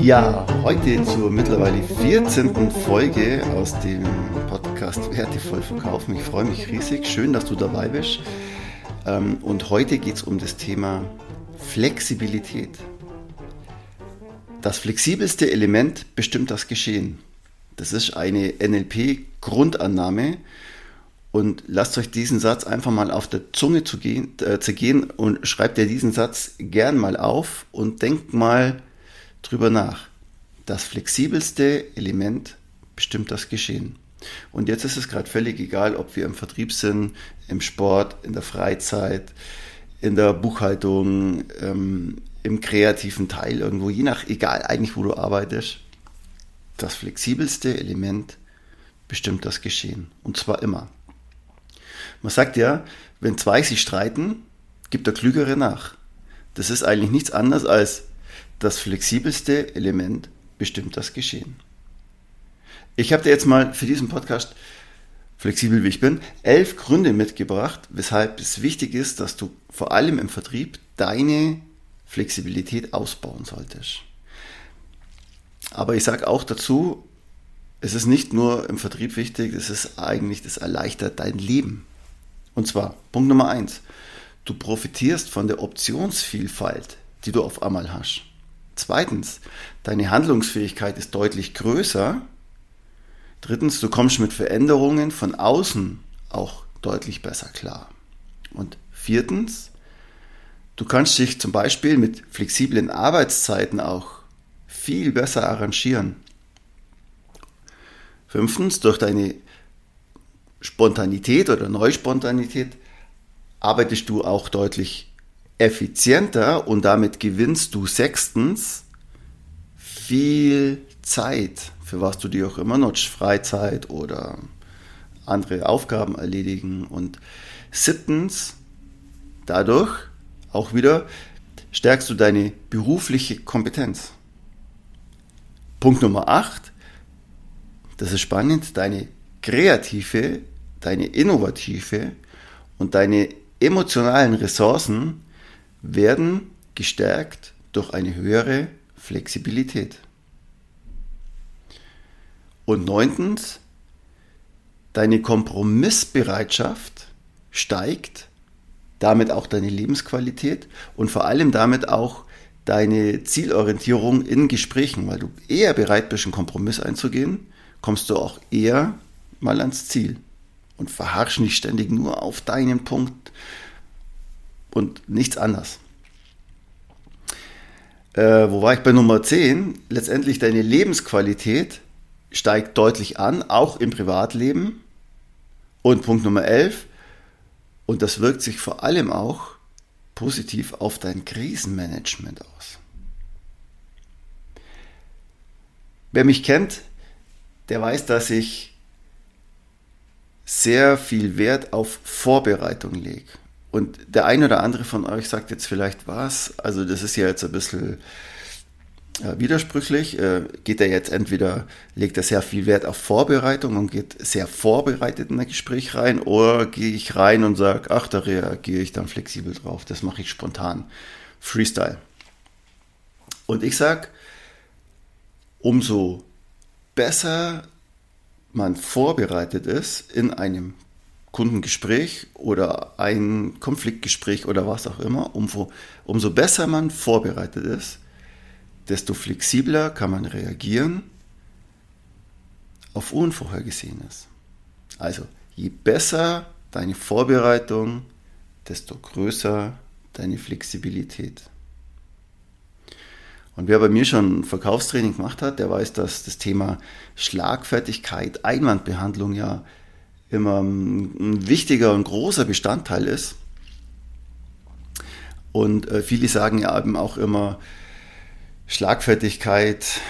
Ja, heute zur mittlerweile 14. Folge aus dem Podcast Wertevoll verkaufen. Ich freue mich riesig. Schön, dass du dabei bist. Ähm, und heute geht es um das Thema Flexibilität. Das flexibelste Element bestimmt das Geschehen. Das ist eine NLP-Grundannahme. Und lasst euch diesen Satz einfach mal auf der Zunge zu gehen, äh, zergehen und schreibt dir diesen Satz gern mal auf und denkt mal, drüber nach. Das flexibelste Element bestimmt das Geschehen. Und jetzt ist es gerade völlig egal, ob wir im Vertrieb sind, im Sport, in der Freizeit, in der Buchhaltung, ähm, im kreativen Teil irgendwo, je nach, egal eigentlich, wo du arbeitest. Das flexibelste Element bestimmt das Geschehen. Und zwar immer. Man sagt ja, wenn zwei sich streiten, gibt der Klügere nach. Das ist eigentlich nichts anderes als das flexibelste Element bestimmt das Geschehen. Ich habe dir jetzt mal für diesen Podcast, flexibel wie ich bin, elf Gründe mitgebracht, weshalb es wichtig ist, dass du vor allem im Vertrieb deine Flexibilität ausbauen solltest. Aber ich sage auch dazu, es ist nicht nur im Vertrieb wichtig, es ist eigentlich, das erleichtert dein Leben. Und zwar, Punkt Nummer eins, du profitierst von der Optionsvielfalt, die du auf einmal hast. Zweitens, deine Handlungsfähigkeit ist deutlich größer. Drittens, du kommst mit Veränderungen von außen auch deutlich besser klar. Und viertens, du kannst dich zum Beispiel mit flexiblen Arbeitszeiten auch viel besser arrangieren. Fünftens, durch deine Spontanität oder Neuspontanität arbeitest du auch deutlich effizienter und damit gewinnst du sechstens viel Zeit, für was du dir auch immer nutzt, Freizeit oder andere Aufgaben erledigen. Und siebtens, dadurch auch wieder stärkst du deine berufliche Kompetenz. Punkt Nummer acht, das ist spannend, deine kreative, deine innovative und deine emotionalen Ressourcen werden gestärkt durch eine höhere Flexibilität. Und neuntens, deine Kompromissbereitschaft steigt, damit auch deine Lebensqualität und vor allem damit auch deine Zielorientierung in Gesprächen, weil du eher bereit bist, einen Kompromiss einzugehen, kommst du auch eher mal ans Ziel und verharrst nicht ständig nur auf deinen Punkt und nichts anderes. Äh, wo war ich bei Nummer 10? Letztendlich deine Lebensqualität steigt deutlich an, auch im Privatleben. Und Punkt Nummer 11, und das wirkt sich vor allem auch positiv auf dein Krisenmanagement aus. Wer mich kennt, der weiß, dass ich sehr viel Wert auf Vorbereitung lege. Und der eine oder andere von euch sagt jetzt vielleicht was, also das ist ja jetzt ein bisschen äh, widersprüchlich. Äh, geht er jetzt entweder, legt er sehr viel Wert auf Vorbereitung und geht sehr vorbereitet in ein Gespräch rein, oder gehe ich rein und sage, ach, da reagiere ich dann flexibel drauf, das mache ich spontan. Freestyle. Und ich sage, umso besser man vorbereitet ist in einem Kundengespräch oder ein Konfliktgespräch oder was auch immer, umso, umso besser man vorbereitet ist, desto flexibler kann man reagieren auf Unvorhergesehenes. Also je besser deine Vorbereitung, desto größer deine Flexibilität. Und wer bei mir schon Verkaufstraining gemacht hat, der weiß, dass das Thema Schlagfertigkeit, Einwandbehandlung ja immer ein wichtiger und großer Bestandteil ist. Und äh, viele sagen ja eben auch immer, Schlagfertigkeit,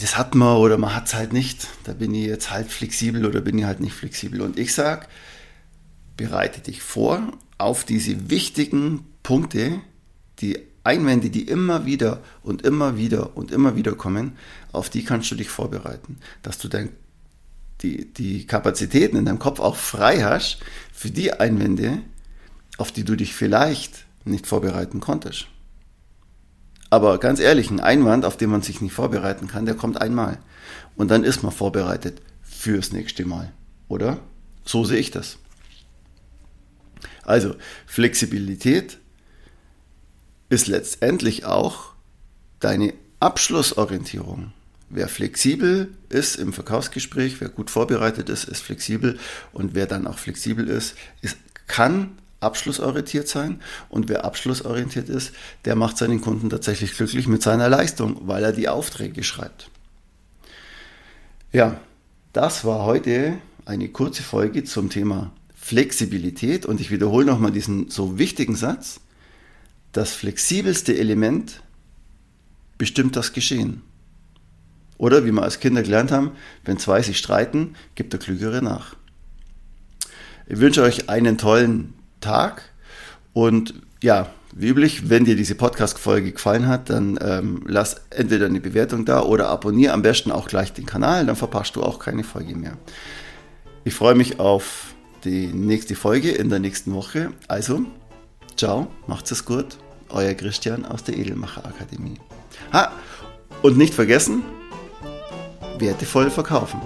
das hat man oder man hat es halt nicht. Da bin ich jetzt halt flexibel oder bin ich halt nicht flexibel. Und ich sage, bereite dich vor auf diese wichtigen Punkte, die Einwände, die immer wieder und immer wieder und immer wieder kommen, auf die kannst du dich vorbereiten, dass du dein, die, die Kapazitäten in deinem Kopf auch frei hast für die Einwände, auf die du dich vielleicht nicht vorbereiten konntest. Aber ganz ehrlich, ein Einwand, auf den man sich nicht vorbereiten kann, der kommt einmal. Und dann ist man vorbereitet fürs nächste Mal. Oder? So sehe ich das. Also, Flexibilität ist letztendlich auch deine Abschlussorientierung. Wer flexibel ist im Verkaufsgespräch, wer gut vorbereitet ist, ist flexibel und wer dann auch flexibel ist, ist kann abschlussorientiert sein und wer abschlussorientiert ist, der macht seinen Kunden tatsächlich glücklich mit seiner Leistung, weil er die Aufträge schreibt. Ja, das war heute eine kurze Folge zum Thema Flexibilität und ich wiederhole nochmal diesen so wichtigen Satz. Das flexibelste Element bestimmt das Geschehen. Oder wie wir als Kinder gelernt haben, wenn zwei sich streiten, gibt der Klügere nach. Ich wünsche euch einen tollen Tag. Und ja, wie üblich, wenn dir diese Podcast-Folge gefallen hat, dann ähm, lass entweder eine Bewertung da oder abonniere am besten auch gleich den Kanal, dann verpasst du auch keine Folge mehr. Ich freue mich auf die nächste Folge in der nächsten Woche. Also, ciao, macht's es gut. Euer Christian aus der Edelmacher Akademie. Ha, und nicht vergessen, wertevoll verkaufen.